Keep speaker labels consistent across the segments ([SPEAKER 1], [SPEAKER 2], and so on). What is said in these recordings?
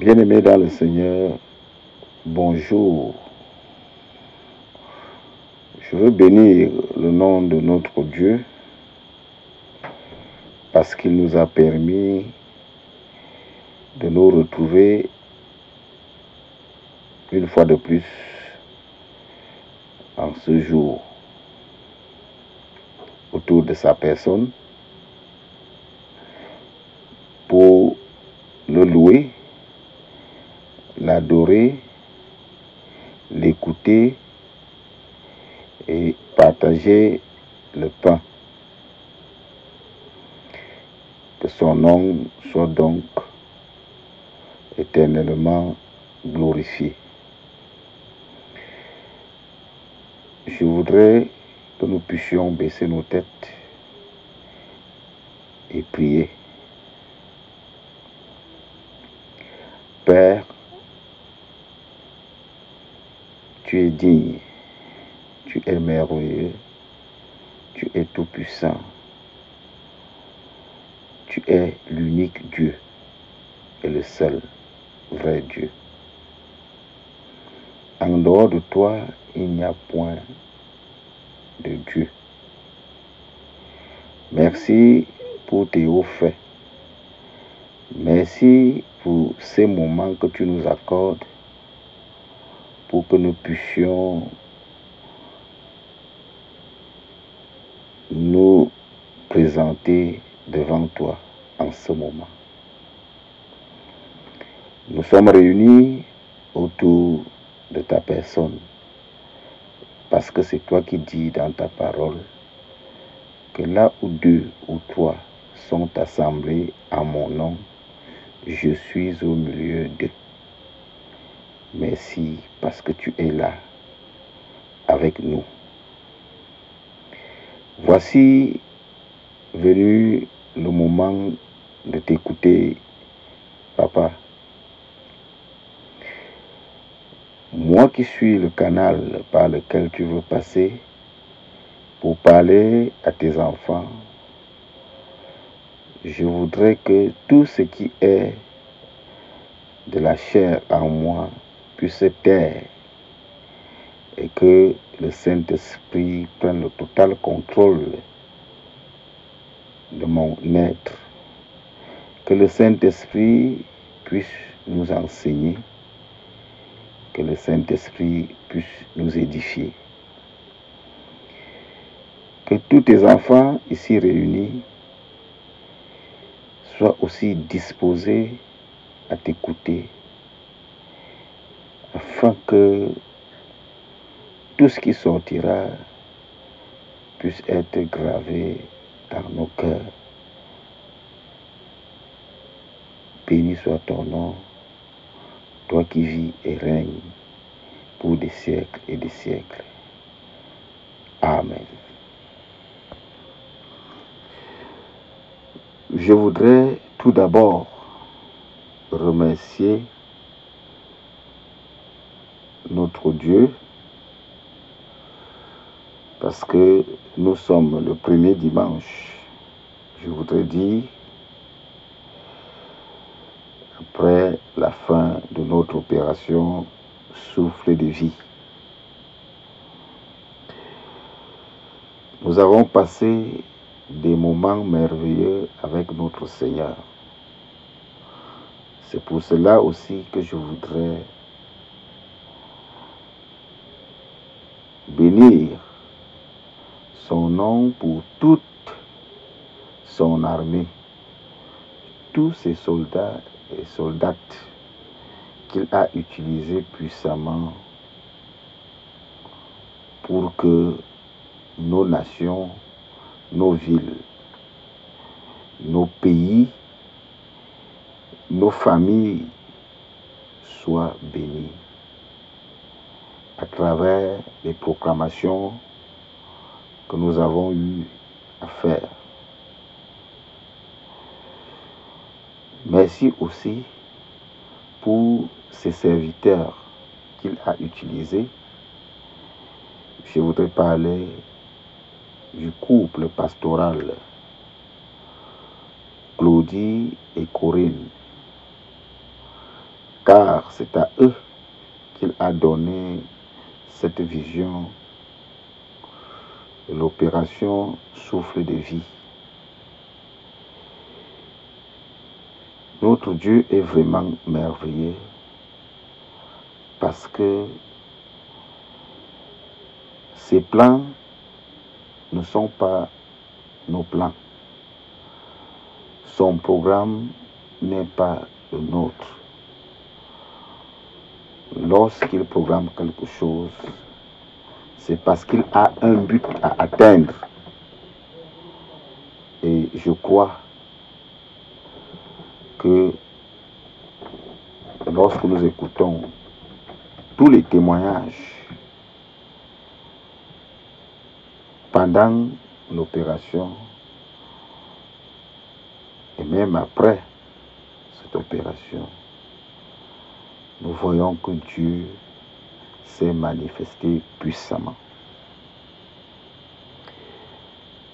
[SPEAKER 1] Bien-aimés dans le Seigneur, bonjour. Je veux bénir le nom de notre Dieu parce qu'il nous a permis de nous retrouver une fois de plus en ce jour autour de sa personne pour le louer, l'écouter et partager le pain. Que son nom soit donc éternellement glorifié. Je voudrais que nous puissions baisser nos têtes et prier. Père, tu es tu es merveilleux, tu es tout-puissant, tu es l'unique Dieu et le seul vrai Dieu. En dehors de toi, il n'y a point de Dieu. Merci pour tes hauts faits. Merci pour ces moments que tu nous accordes pour que nous puissions nous présenter devant toi en ce moment. Nous sommes réunis autour de ta personne parce que c'est toi qui dis dans ta parole que là où deux ou trois sont assemblés à mon nom, je suis au milieu d'eux. Merci parce que tu es là avec nous. Voici venu le moment de t'écouter, papa. Moi qui suis le canal par lequel tu veux passer pour parler à tes enfants, je voudrais que tout ce qui est de la chair en moi puisse se taire et que le Saint-Esprit prenne le total contrôle de mon être. Que le Saint-Esprit puisse nous enseigner, que le Saint-Esprit puisse nous édifier. Que tous tes enfants ici réunis sois aussi disposé à t'écouter, afin que tout ce qui sortira puisse être gravé dans nos cœurs. Béni soit ton nom, toi qui vis et règnes pour des siècles et des siècles. Amen. Je voudrais tout d'abord remercier notre Dieu parce que nous sommes le premier dimanche. Je voudrais dire, après la fin de notre opération souffle de vie. Nous avons passé des moments merveilleux avec notre Seigneur. C'est pour cela aussi que je voudrais son nom pour toute son armée, tous ses soldats et soldates qu'il a utilisés puissamment pour que nos nations nos villes, nos pays, nos familles soient bénies à travers les proclamations que nous avons eu à faire. Merci aussi pour ces serviteurs qu'il a utilisés. Je voudrais parler du couple pastoral Claudie et Corinne. car c'est à eux qu'il a donné cette vision l'opération souffle de vie. Notre Dieu est vraiment merveilleux parce que ses plans ne sont pas nos plans. Son programme n'est pas le nôtre. Lorsqu'il programme quelque chose, c'est parce qu'il a un but à atteindre. Et je crois que lorsque nous écoutons tous les témoignages pendant l'opération et même après cette opération, nous voyons que Dieu s'est manifesté puissamment.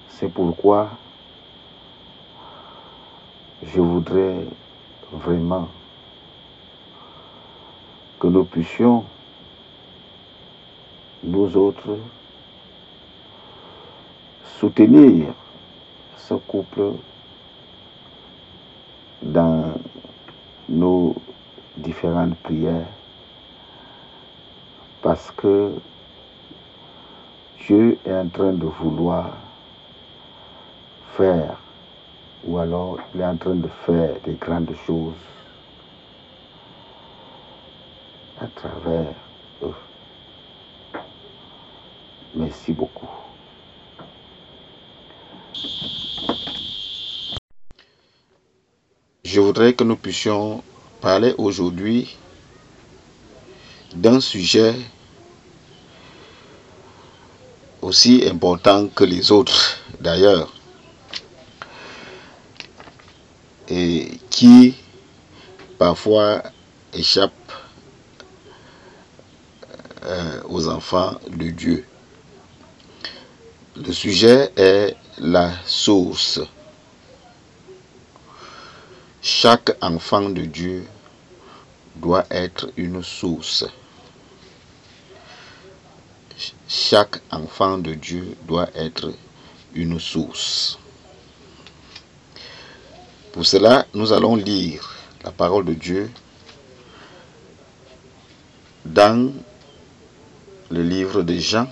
[SPEAKER 1] C'est pourquoi je voudrais vraiment que nous puissions, nous autres, soutenir ce couple dans nos différentes prières parce que Dieu est en train de vouloir faire ou alors il est en train de faire des grandes choses à travers eux. Merci beaucoup. Je voudrais que nous puissions parler aujourd'hui d'un sujet aussi important que les autres d'ailleurs et qui parfois échappe euh, aux enfants de Dieu. Le sujet est la source. Chaque enfant de Dieu doit être une source. Chaque enfant de Dieu doit être une source. Pour cela, nous allons lire la parole de Dieu dans le livre de Jean,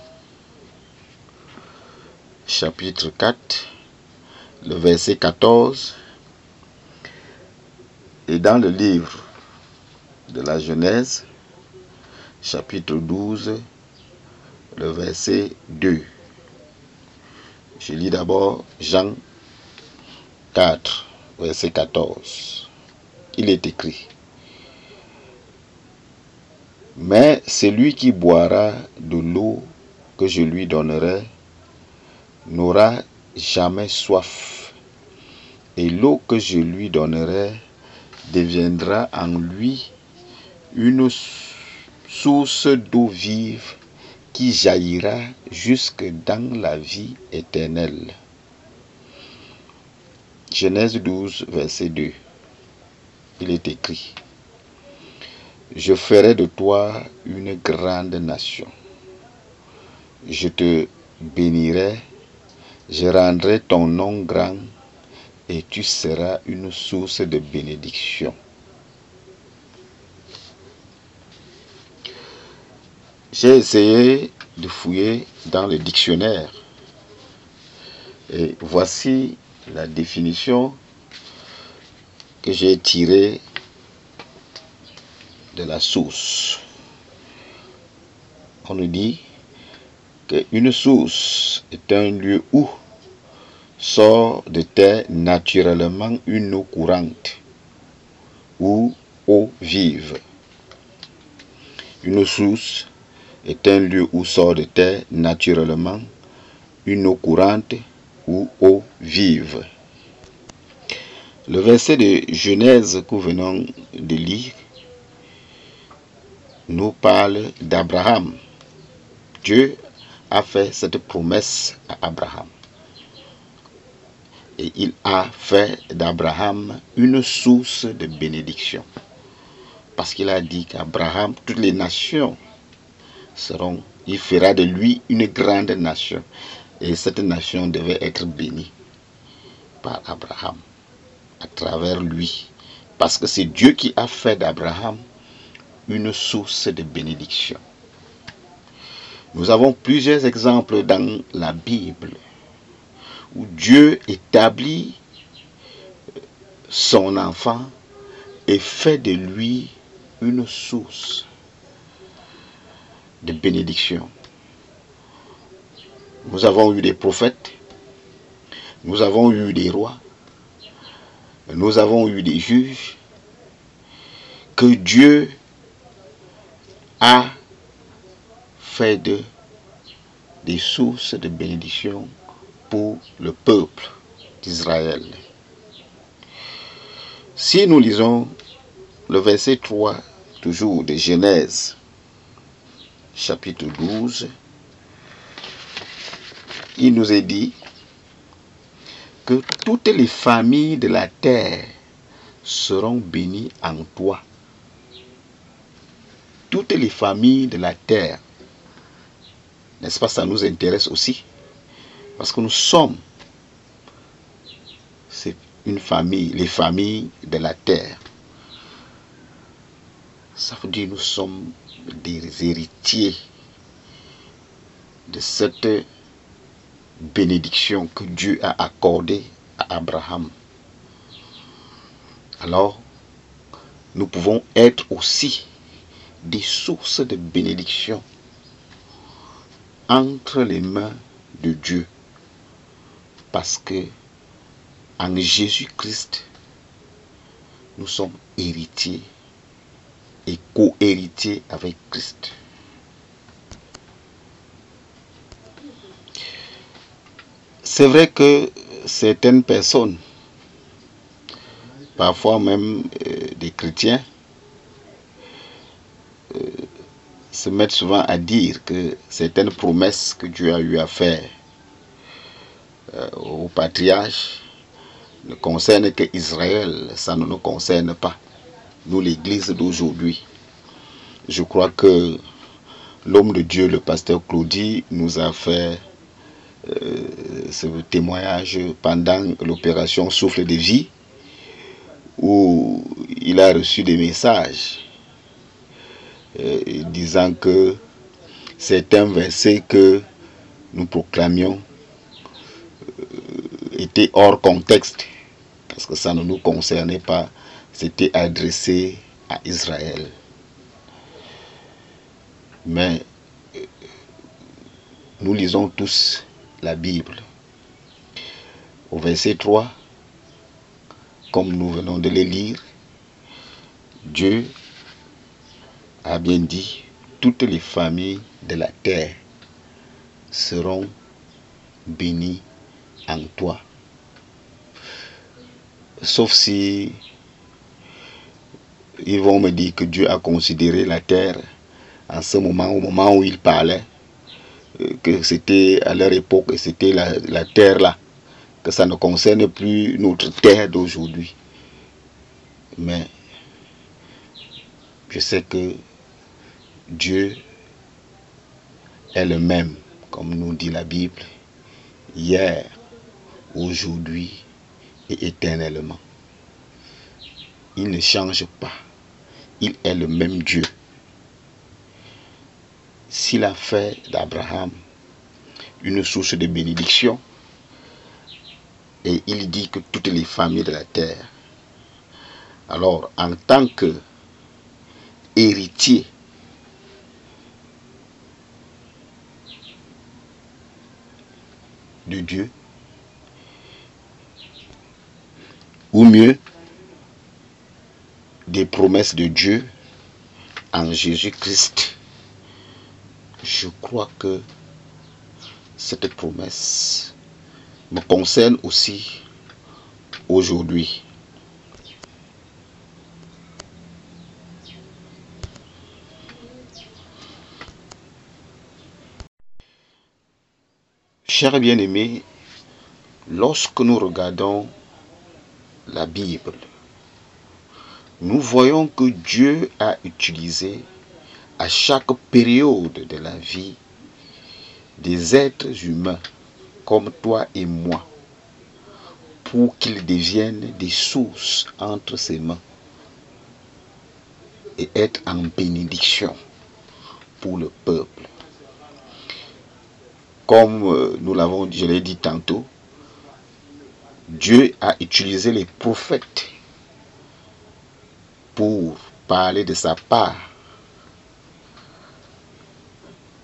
[SPEAKER 1] chapitre 4, le verset 14, et dans le livre de la Genèse, chapitre 12, le verset 2. Je lis d'abord Jean 4, verset 14. Il est écrit. Mais celui qui boira de l'eau que je lui donnerai n'aura jamais soif. Et l'eau que je lui donnerai deviendra en lui une source d'eau vive qui jaillira jusque dans la vie éternelle. Genèse 12, verset 2. Il est écrit, Je ferai de toi une grande nation. Je te bénirai, je rendrai ton nom grand et tu seras une source de bénédiction. J'ai essayé de fouiller dans le dictionnaire et voici la définition que j'ai tirée de la source. On nous dit qu'une source est un lieu où sort de terre naturellement une eau courante ou eau vive. Une source est un lieu où sort de terre naturellement une eau courante ou eau vive. Le verset de Genèse que nous venons de lire nous parle d'Abraham. Dieu a fait cette promesse à Abraham. Et il a fait d'Abraham une source de bénédiction. Parce qu'il a dit qu'Abraham, toutes les nations seront, il fera de lui une grande nation. Et cette nation devait être bénie par Abraham, à travers lui. Parce que c'est Dieu qui a fait d'Abraham une source de bénédiction. Nous avons plusieurs exemples dans la Bible où Dieu établit son enfant et fait de lui une source de bénédiction. Nous avons eu des prophètes, nous avons eu des rois, nous avons eu des juges que Dieu a fait de des sources de bénédiction pour le peuple d'Israël. Si nous lisons le verset 3, toujours de Genèse, chapitre 12, il nous est dit que toutes les familles de la terre seront bénies en toi. Toutes les familles de la terre. N'est-ce pas, ça nous intéresse aussi. Parce que nous sommes, c'est une famille, les familles de la terre. Ça veut dire que nous sommes des héritiers de cette bénédiction que Dieu a accordée à Abraham. Alors, nous pouvons être aussi des sources de bénédiction entre les mains de Dieu. Parce que en Jésus-Christ, nous sommes héritiers et co-héritiers avec Christ. C'est vrai que certaines personnes, parfois même euh, des chrétiens, euh, se mettent souvent à dire que certaines promesses que Dieu a eu à faire au patriarche ne concernent que Israël, ça ne nous concerne pas, nous l'Église d'aujourd'hui. Je crois que l'homme de Dieu, le pasteur Claudie, nous a fait euh, ce témoignage pendant l'opération Souffle de vie, où il a reçu des messages euh, disant que certains versets que nous proclamions euh, étaient hors contexte, parce que ça ne nous concernait pas, c'était adressé à Israël. Mais nous lisons tous la Bible. Au verset 3, comme nous venons de le lire, Dieu a bien dit, toutes les familles de la terre seront bénies en toi. Sauf si ils vont me dire que Dieu a considéré la terre en ce moment, au moment où il parlait, que c'était à leur époque et c'était la, la, terre là, que ça ne concerne plus notre terre d'aujourd'hui. Mais je sais que Dieu est le même, comme nous dit la Bible, hier, aujourd'hui et éternellement. Il ne change pas. Il est le même Dieu s'il a fait d'Abraham une source de bénédiction, et il dit que toutes les familles de la terre, alors en tant que héritier de Dieu, ou mieux, des promesses de Dieu en Jésus-Christ, je crois que cette promesse me concerne aussi aujourd'hui. Chers bien-aimés, lorsque nous regardons la Bible, nous voyons que Dieu a utilisé à chaque période de la vie des êtres humains comme toi et moi pour qu'ils deviennent des sources entre ses mains et être en bénédiction pour le peuple. Comme euh, nous l'avons, je l'ai dit tantôt, Dieu a utilisé les prophètes pour parler de sa part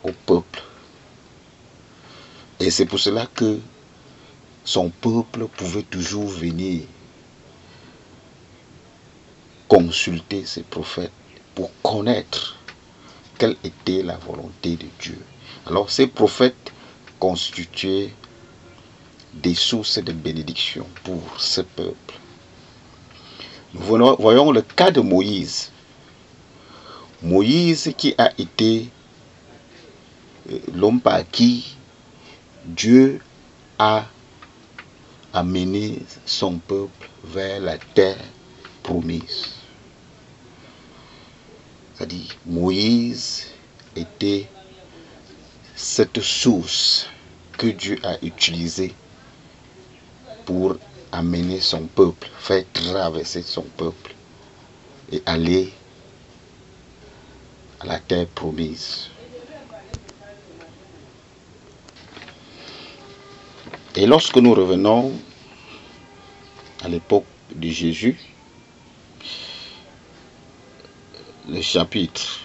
[SPEAKER 1] au peuple. Et c'est pour cela que son peuple pouvait toujours venir consulter ses prophètes pour connaître quelle était la volonté de Dieu. Alors ces prophètes constituaient des sources de bénédiction pour ce peuple. Nous voyons le cas de Moïse. Moïse qui a été euh, l'homme par qui Dieu a amené son peuple vers la terre promise. C'est-à-dire, Moïse était cette source que Dieu a utilisée pour amener son peuple, faire traverser son peuple et aller à la terre promise. Et lorsque nous revenons à l'époque de Jésus, le chapitre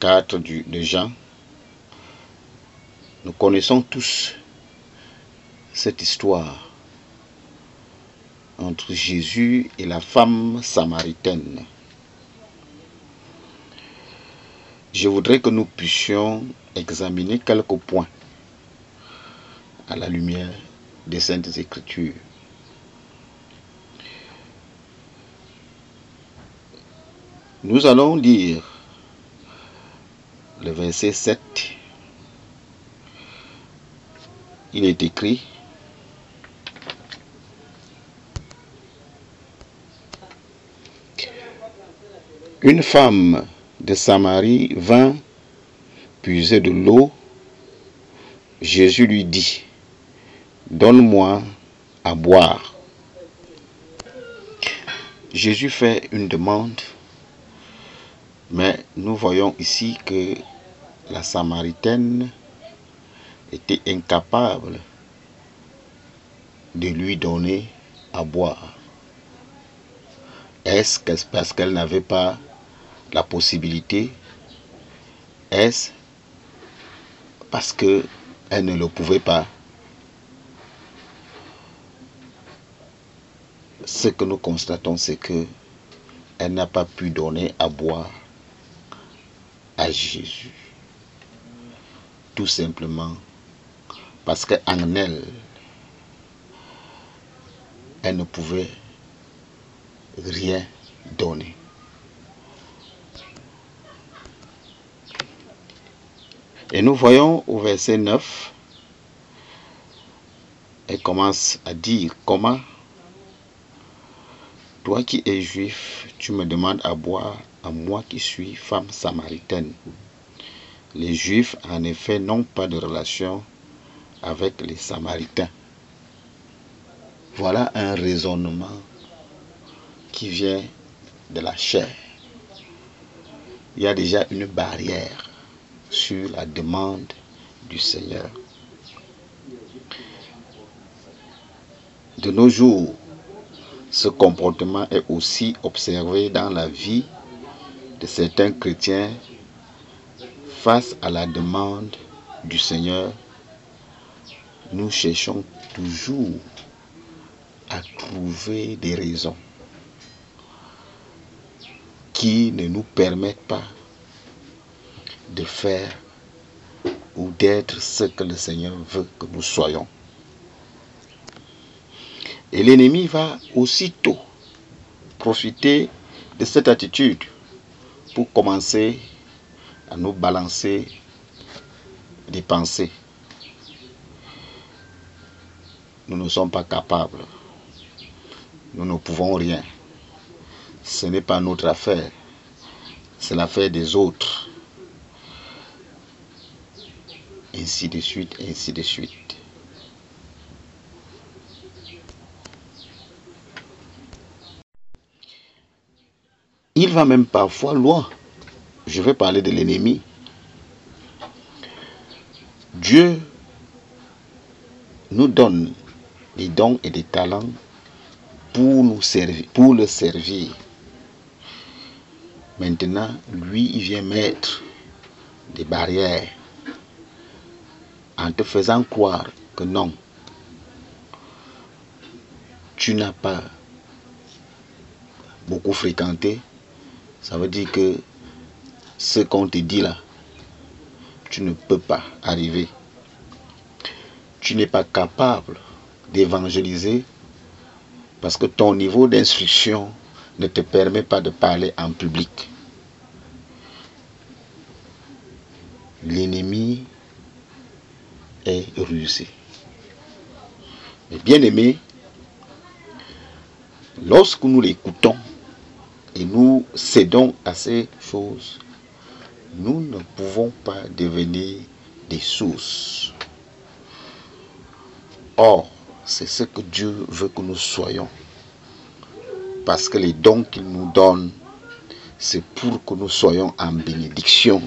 [SPEAKER 1] 4 de Jean, nous connaissons tous cette histoire entre Jésus et la femme samaritaine. Je voudrais que nous puissions examiner quelques points à la lumière des Saintes Écritures. Nous allons lire le verset 7. Il est écrit Une femme de Samarie vint puiser de l'eau. Jésus lui dit, Donne-moi à boire. Jésus fait une demande, mais nous voyons ici que la Samaritaine était incapable de lui donner à boire. Est-ce parce qu'elle n'avait pas la possibilité Est-ce parce qu'elle ne le pouvait pas? Ce que nous constatons, c'est que elle n'a pas pu donner à boire à Jésus. Tout simplement parce qu'en elle, elle ne pouvait rien donner. Et nous voyons au verset 9, elle commence à dire comment? Toi qui es juif, tu me demandes à boire à moi qui suis femme samaritaine. Les juifs, en effet, n'ont pas de relation avec les samaritains. Voilà un raisonnement qui vient de la chair. Il y a déjà une barrière sur la demande du Seigneur. De nos jours, ce comportement est aussi observé dans la vie de certains chrétiens face à la demande du Seigneur. Nous cherchons toujours à trouver des raisons qui ne nous permettent pas de faire ou d'être ce que le Seigneur veut que nous soyons. Et l'ennemi va aussitôt profiter de cette attitude pour commencer à nous balancer des pensées. Nous ne sommes pas capables. Nous ne pouvons rien. ce n'est pas notre affaire, c'est l'affaire des autres. Ainsi de suite, ainsi de suite. Il va même parfois loin. Je vais parler de l'ennemi. Dieu nous donne des dons et des talents pour nous servir, pour le servir. Maintenant, lui, il vient mettre des barrières en te faisant croire que non, tu n'as pas beaucoup fréquenté. Ça veut dire que ce qu'on te dit là, tu ne peux pas arriver. Tu n'es pas capable d'évangéliser parce que ton niveau d'instruction ne te permet pas de parler en public. L'ennemi est rusé. Mais bien aimé, lorsque nous l'écoutons et nous cédons à ces choses, nous ne pouvons pas devenir des sources. Or, c'est ce que Dieu veut que nous soyons. Parce que les dons qu'il nous donne, c'est pour que nous soyons en bénédiction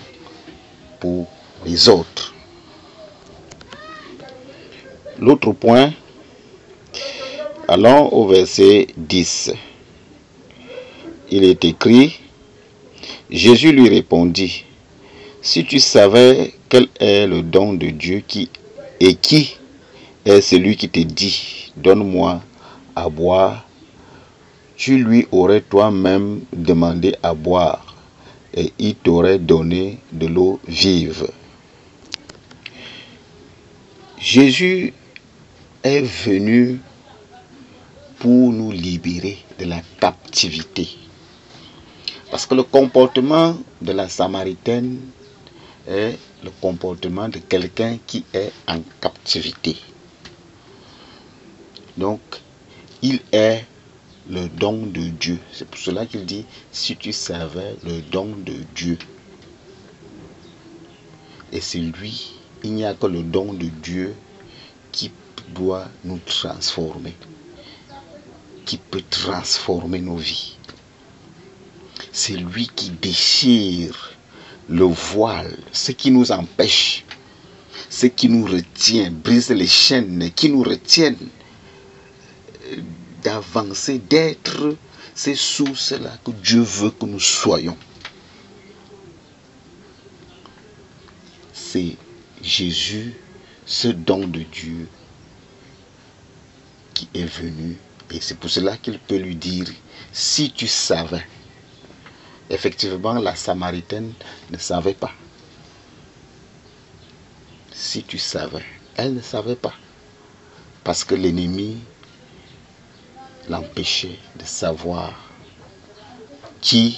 [SPEAKER 1] pour les autres. L'autre point, allons au verset 10. Il est écrit, Jésus lui répondit, si tu savais quel est le don de Dieu qui et qui est celui qui te dit, donne-moi à boire, tu lui aurais toi-même demandé à boire et il t'aurait donné de l'eau vive. Jésus est venu pour nous libérer de la captivité. Parce que le comportement de la Samaritaine est le comportement de quelqu'un qui est en captivité. Donc, il est le don de Dieu. C'est pour cela qu'il dit, si tu savais le don de Dieu. Et c'est lui, il n'y a que le don de Dieu qui doit nous transformer, qui peut transformer nos vies. C'est lui qui déchire le voile, ce qui nous empêche, ce qui nous retient, brise les chaînes qui nous retiennent d'avancer, d'être ces sources-là que Dieu veut que nous soyons. C'est Jésus, ce don de Dieu est venu. Et c'est pour cela qu'il peut lui dire, si tu savais, effectivement, la Samaritaine ne savait pas. Si tu savais, elle ne savait pas. Parce que l'ennemi l'empêchait de savoir qui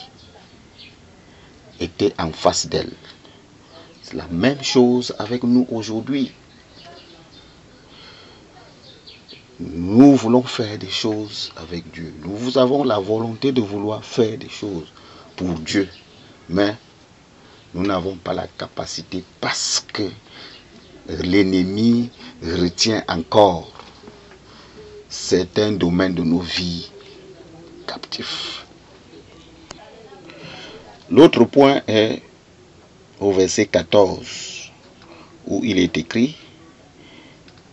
[SPEAKER 1] était en face d'elle. C'est la même chose avec nous aujourd'hui. Nous voulons faire des choses avec Dieu. Nous avons la volonté de vouloir faire des choses pour Dieu. Mais nous n'avons pas la capacité parce que l'ennemi retient encore certains domaines de nos vies captifs. L'autre point est au verset 14 où il est écrit,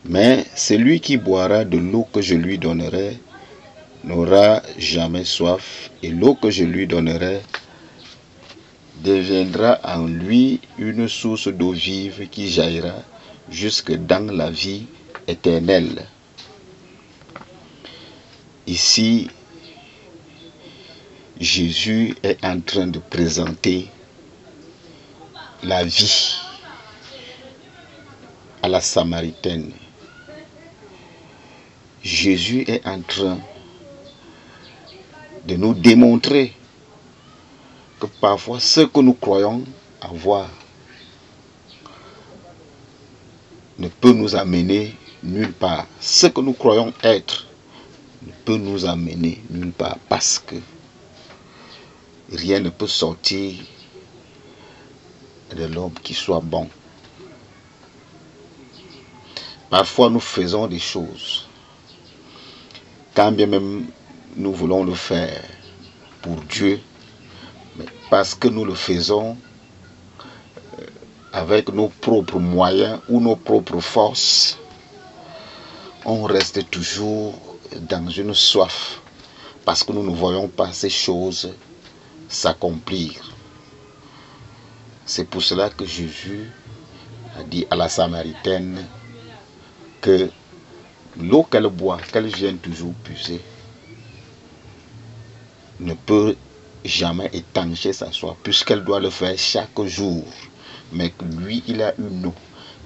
[SPEAKER 1] mais celui qui boira de l'eau que je lui donnerai n'aura jamais soif, et l'eau que je lui donnerai deviendra en lui une source d'eau vive qui jaillira jusque dans la vie éternelle. Ici, Jésus est en train de présenter la vie à la Samaritaine. Jésus est en train de nous démontrer que parfois ce que nous croyons avoir ne peut nous amener nulle part. Ce que nous croyons être ne peut nous amener nulle part parce que rien ne peut sortir de l'homme qui soit bon. Parfois, nous faisons des choses, quand bien même nous voulons le faire pour Dieu, mais parce que nous le faisons euh, avec nos propres moyens ou nos propres forces, on reste toujours dans une soif parce que nous ne voyons pas ces choses s'accomplir. C'est pour cela que Jésus a dit à la Samaritaine que l'eau qu'elle boit, qu'elle vient toujours puiser, ne peut jamais étancher sa soif, puisqu'elle doit le faire chaque jour. Mais lui, il a une eau,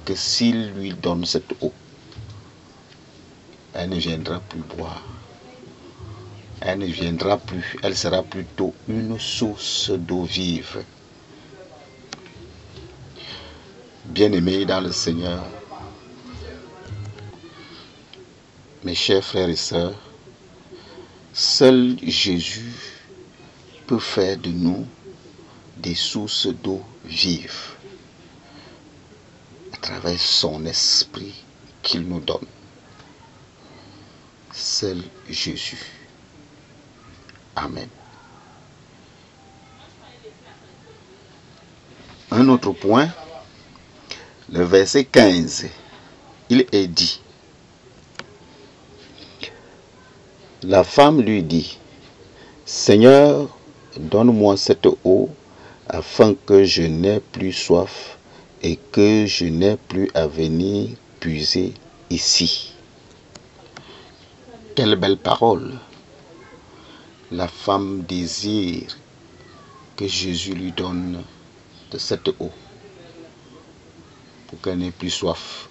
[SPEAKER 1] que s'il lui donne cette eau, elle ne viendra plus boire. Elle ne viendra plus, elle sera plutôt une source d'eau vive. Bien-aimés dans le Seigneur, mes chers frères et sœurs, seul Jésus peut faire de nous des sources d'eau vive à travers son esprit qu'il nous donne. Seul Jésus. Amen. Un autre point, le verset 15, il est dit, la femme lui dit, Seigneur, donne-moi cette eau afin que je n'ai plus soif et que je n'ai plus à venir puiser ici. Quelle belle parole. La femme désire que Jésus lui donne cette eau pour qu'elle n'ait plus soif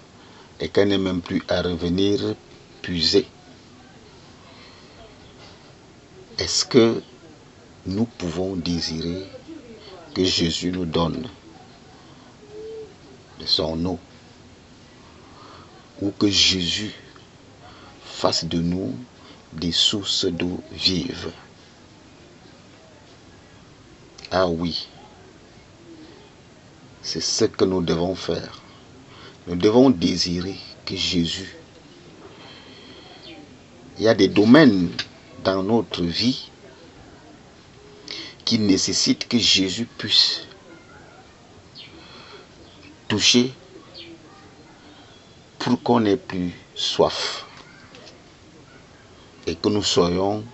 [SPEAKER 1] et qu'elle n'ait même plus à revenir puiser. Est-ce que nous pouvons désirer que Jésus nous donne de son eau ou que Jésus fasse de nous des sources d'eau vive? Ah oui, c'est ce que nous devons faire. Nous devons désirer que Jésus, il y a des domaines dans notre vie qui nécessitent que Jésus puisse toucher pour qu'on n'ait plus soif et que nous soyons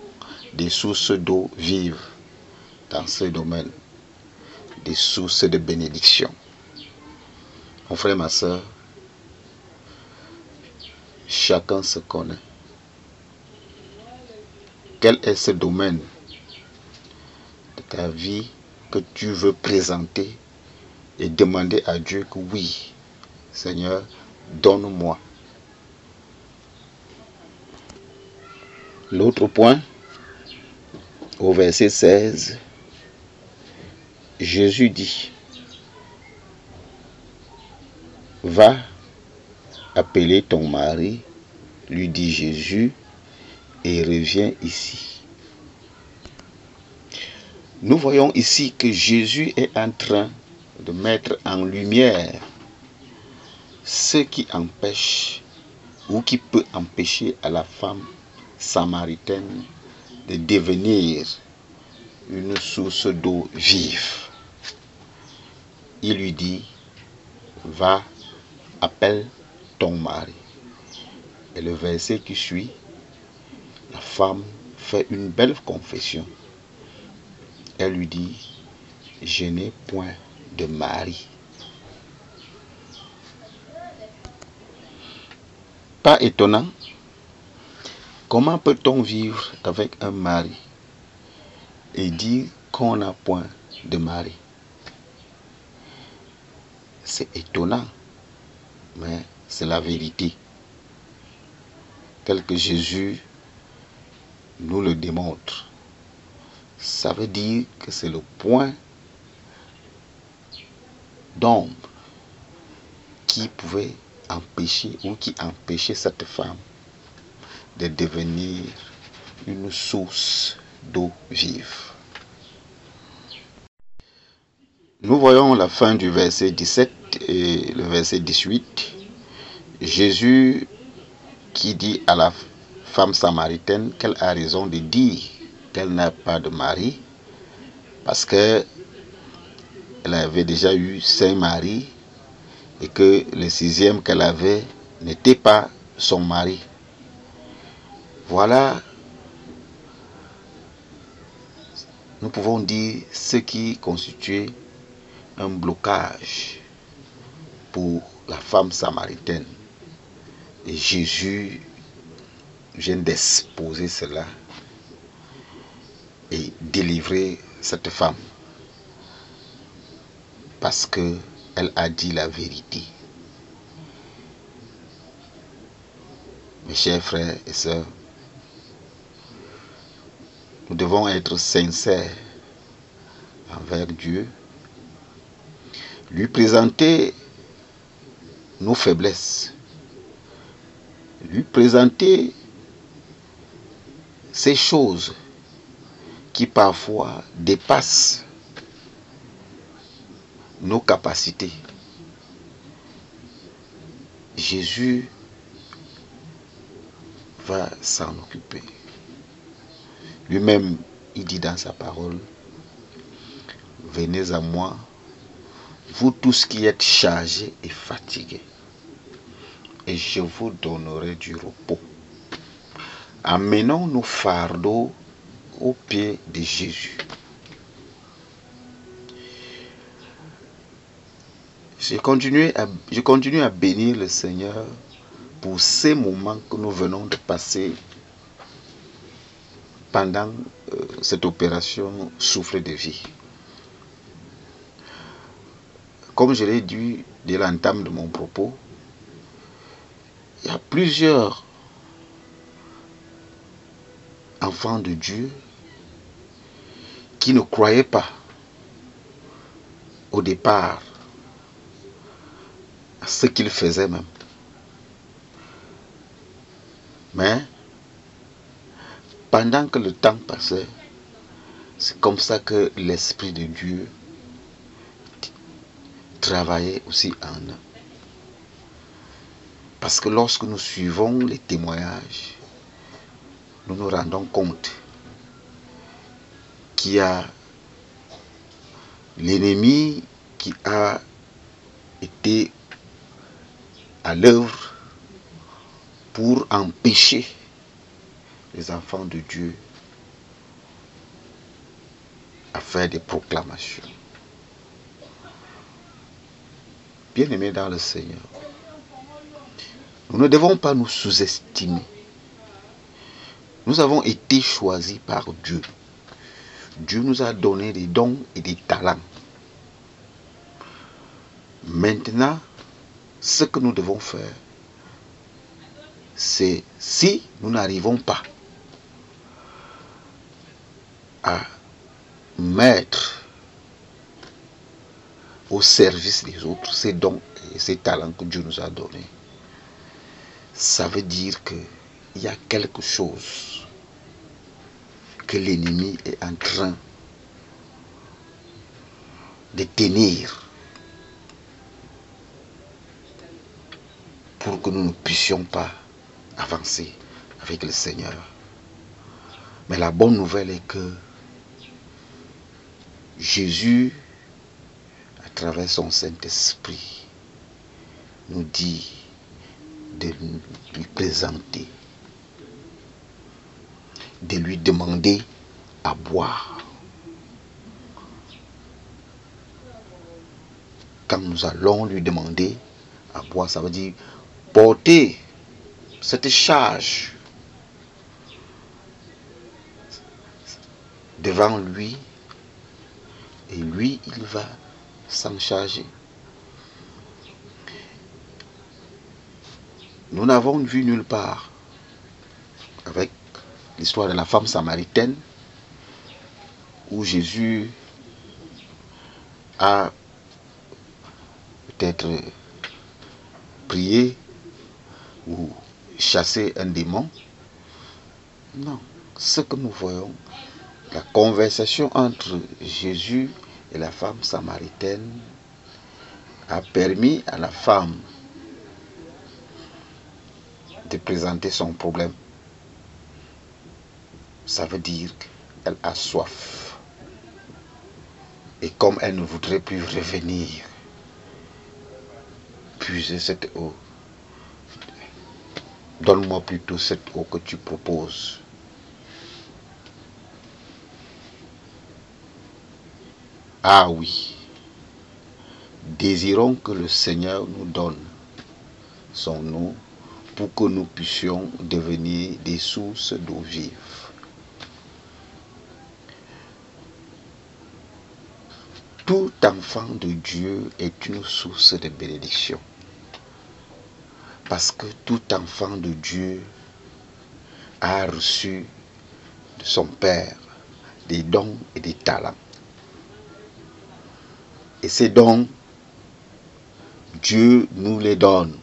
[SPEAKER 1] des sources d'eau vive dans ce domaine, des sources de bénédiction. Mon frère, ma soeur, chacun se connaît. Quel est ce domaine de ta vie que tu veux présenter et demander à Dieu que oui, Seigneur, donne-moi. L'autre point, au verset 16, Jésus dit, va appeler ton mari, lui dit Jésus, et reviens ici. Nous voyons ici que Jésus est en train de mettre en lumière ce qui empêche ou qui peut empêcher à la femme samaritaine de devenir une source d'eau vive. Il lui dit, va, appelle ton mari. Et le verset qui suit, la femme fait une belle confession. Elle lui dit, je n'ai point de mari. Pas étonnant, comment peut-on vivre avec un mari et dire qu'on n'a point de mari? C'est étonnant, mais c'est la vérité. Tel que Jésus nous le démontre. Ça veut dire que c'est le point d'ombre qui pouvait empêcher ou qui empêchait cette femme de devenir une source d'eau vive. nous voyons la fin du verset 17 et le verset 18. Jésus qui dit à la femme samaritaine qu'elle a raison de dire qu'elle n'a pas de mari parce que elle avait déjà eu cinq maris et que le sixième qu'elle avait n'était pas son mari. Voilà, nous pouvons dire ce qui constituait un blocage pour la femme samaritaine. Et Jésus vient d'exposer cela et délivrer cette femme parce qu'elle a dit la vérité. Mes chers frères et sœurs, nous devons être sincères envers Dieu, lui présenter nos faiblesses, lui présenter ces choses qui parfois dépassent nos capacités. Jésus va s'en occuper. Lui-même, il dit dans sa parole, venez à moi, vous tous qui êtes chargés et fatigués, et je vous donnerai du repos. Amenons nos fardeaux au pied de Jésus. Je continue, à, je continue à bénir le Seigneur pour ces moments que nous venons de passer pendant euh, cette opération souffle de vie. Comme je l'ai dit dès l'entame de mon propos, il y a plusieurs enfants de Dieu qui ne croyaient pas au départ à ce qu'ils faisaient même. Mais pendant que le temps passait, c'est comme ça que l'Esprit de Dieu travaillait aussi en eux. Parce que lorsque nous suivons les témoignages, nous nous rendons compte qu'il y a l'ennemi qui a été à l'œuvre pour empêcher les enfants de Dieu à faire des proclamations. Bien-aimés dans le Seigneur, nous ne devons pas nous sous-estimer. Nous avons été choisis par Dieu. Dieu nous a donné des dons et des talents. Maintenant, ce que nous devons faire, c'est si nous n'arrivons pas à mettre au service des autres ces dons et ces talents que Dieu nous a donnés, ça veut dire qu'il y a quelque chose que l'ennemi est en train de tenir pour que nous ne puissions pas avancer avec le Seigneur. Mais la bonne nouvelle est que Jésus, à travers son Saint-Esprit, nous dit de lui présenter, de lui demander à boire. Quand nous allons lui demander à boire, ça veut dire porter cette charge devant lui et lui, il va s'en charger. Nous n'avons vu nulle part l'histoire de la femme samaritaine où Jésus a peut-être prié ou chassé un démon. Non, ce que nous voyons, la conversation entre Jésus et la femme samaritaine a permis à la femme de présenter son problème. Ça veut dire qu'elle a soif. Et comme elle ne voudrait plus revenir, puiser cette eau, donne-moi plutôt cette eau que tu proposes. Ah oui, désirons que le Seigneur nous donne son nom pour que nous puissions devenir des sources d'eau vive. Tout enfant de Dieu est une source de bénédiction. Parce que tout enfant de Dieu a reçu de son Père des dons et des talents. Et ces dons, Dieu nous les donne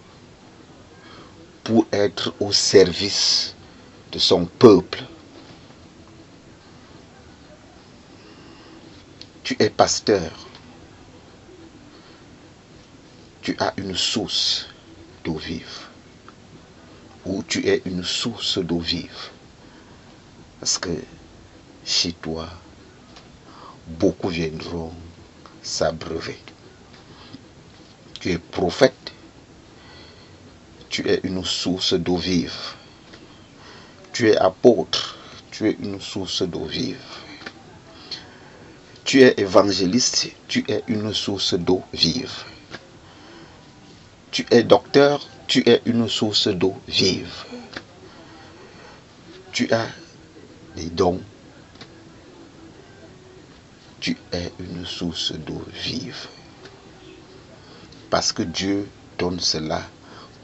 [SPEAKER 1] pour être au service de son peuple. Tu es pasteur. Tu as une source d'eau vive. Ou tu es une source d'eau vive. Parce que chez toi, beaucoup viendront s'abreuver. Tu es prophète tu es une source d'eau vive. Tu es apôtre, tu es une source d'eau vive. Tu es évangéliste, tu es une source d'eau vive. Tu es docteur, tu es une source d'eau vive. Tu as des dons. Tu es une source d'eau vive. Parce que Dieu donne cela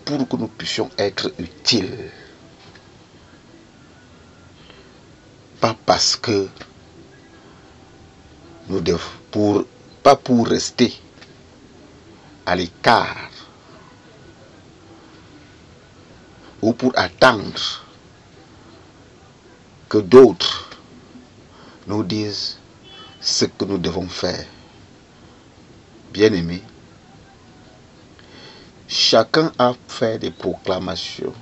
[SPEAKER 1] pour que nous puissions être utiles. Pas parce que pour, pas pour rester à l'écart ou pour attendre que d'autres nous disent ce que nous devons faire. Bien aimé, Chacun a fait des proclamations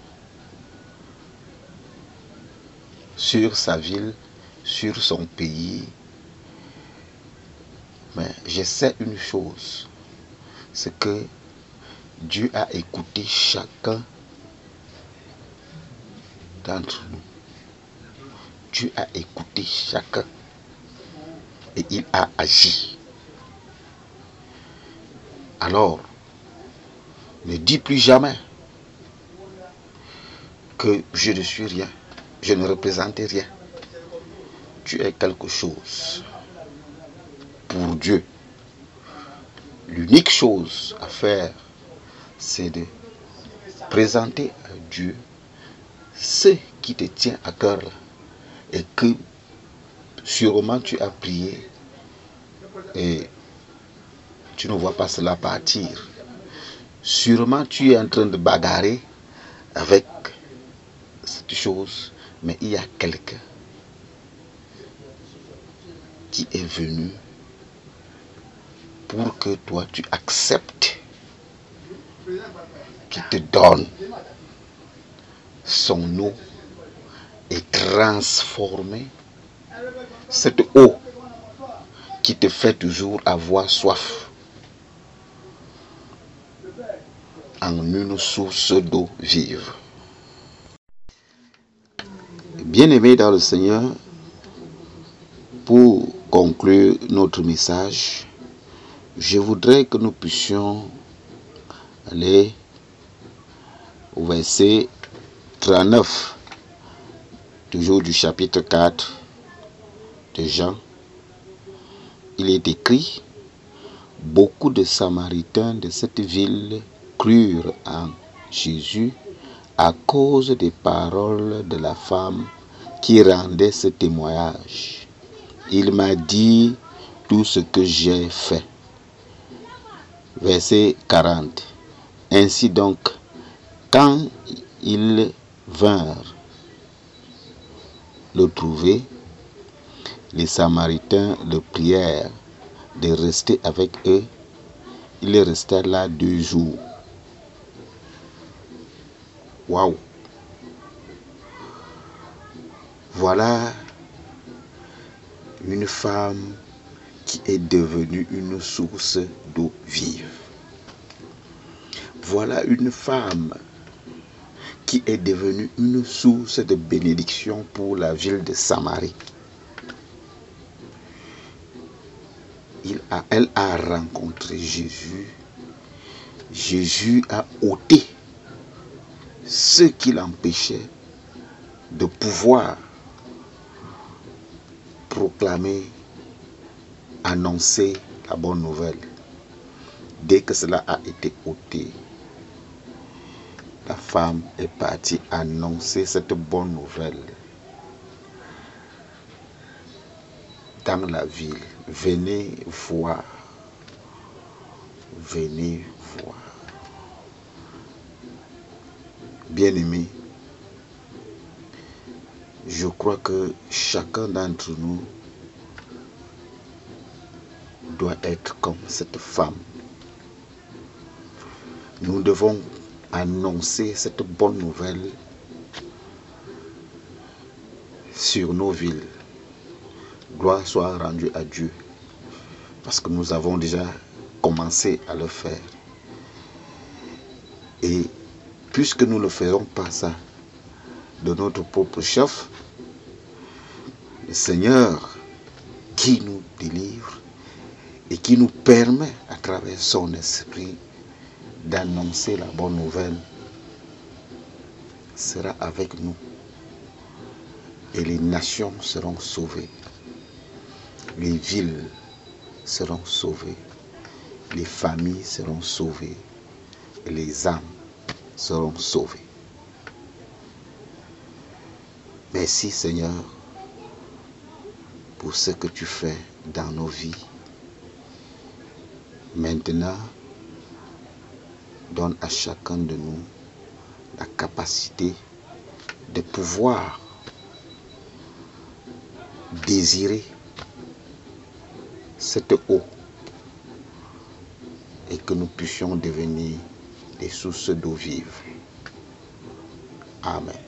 [SPEAKER 1] sur sa ville, sur son pays. Mais je sais une chose, c'est que Dieu a écouté chacun d'entre nous. Dieu a écouté chacun et il a agi. Alors, ne dis plus jamais que je ne suis rien, je ne représente rien. Tu es quelque chose Dieu. L'unique chose à faire, c'est de présenter à Dieu ce qui te tient à cœur et que sûrement tu as prié et tu ne vois pas cela partir. Sûrement tu es en train de bagarrer avec cette chose, mais il y a quelqu'un qui est venu pour que toi tu acceptes, qui te donne son eau et transformer cette eau qui te fait toujours avoir soif. en une source d'eau vive. Bien-aimés dans le Seigneur, pour conclure notre message, je voudrais que nous puissions aller au verset 39, toujours du chapitre 4 de Jean. Il est écrit, beaucoup de Samaritains de cette ville crurent en Jésus à cause des paroles de la femme qui rendait ce témoignage. Il m'a dit tout ce que j'ai fait. Verset 40. Ainsi donc, quand ils vinrent le trouver, les Samaritains le prièrent de rester avec eux. Il est resté là deux jours. Waouh! Voilà une femme qui est devenue une source d'eau vive. Voilà une femme qui est devenue une source de bénédiction pour la ville de Samarie. Il a, elle a rencontré Jésus. Jésus a ôté ce qui l'empêchait de pouvoir proclamer, annoncer la bonne nouvelle. Dès que cela a été ôté, la femme est partie annoncer cette bonne nouvelle dans la ville. Venez voir. Venez voir. Bien-aimés, je crois que chacun d'entre nous doit être comme cette femme. Nous devons annoncer cette bonne nouvelle sur nos villes. Gloire soit rendue à Dieu. Parce que nous avons déjà commencé à le faire. Et puisque nous ne faisons pas ça de notre propre chef, le Seigneur qui nous délivre et qui nous permet à travers son esprit d'annoncer la bonne nouvelle sera avec nous et les nations seront sauvées, les villes seront sauvées, les familles seront sauvées les âmes seront sauvées. Merci Seigneur pour ce que tu fais dans nos vies. Maintenant, donne à chacun de nous la capacité de pouvoir désirer cette eau et que nous puissions devenir des sources d'eau vive. Amen.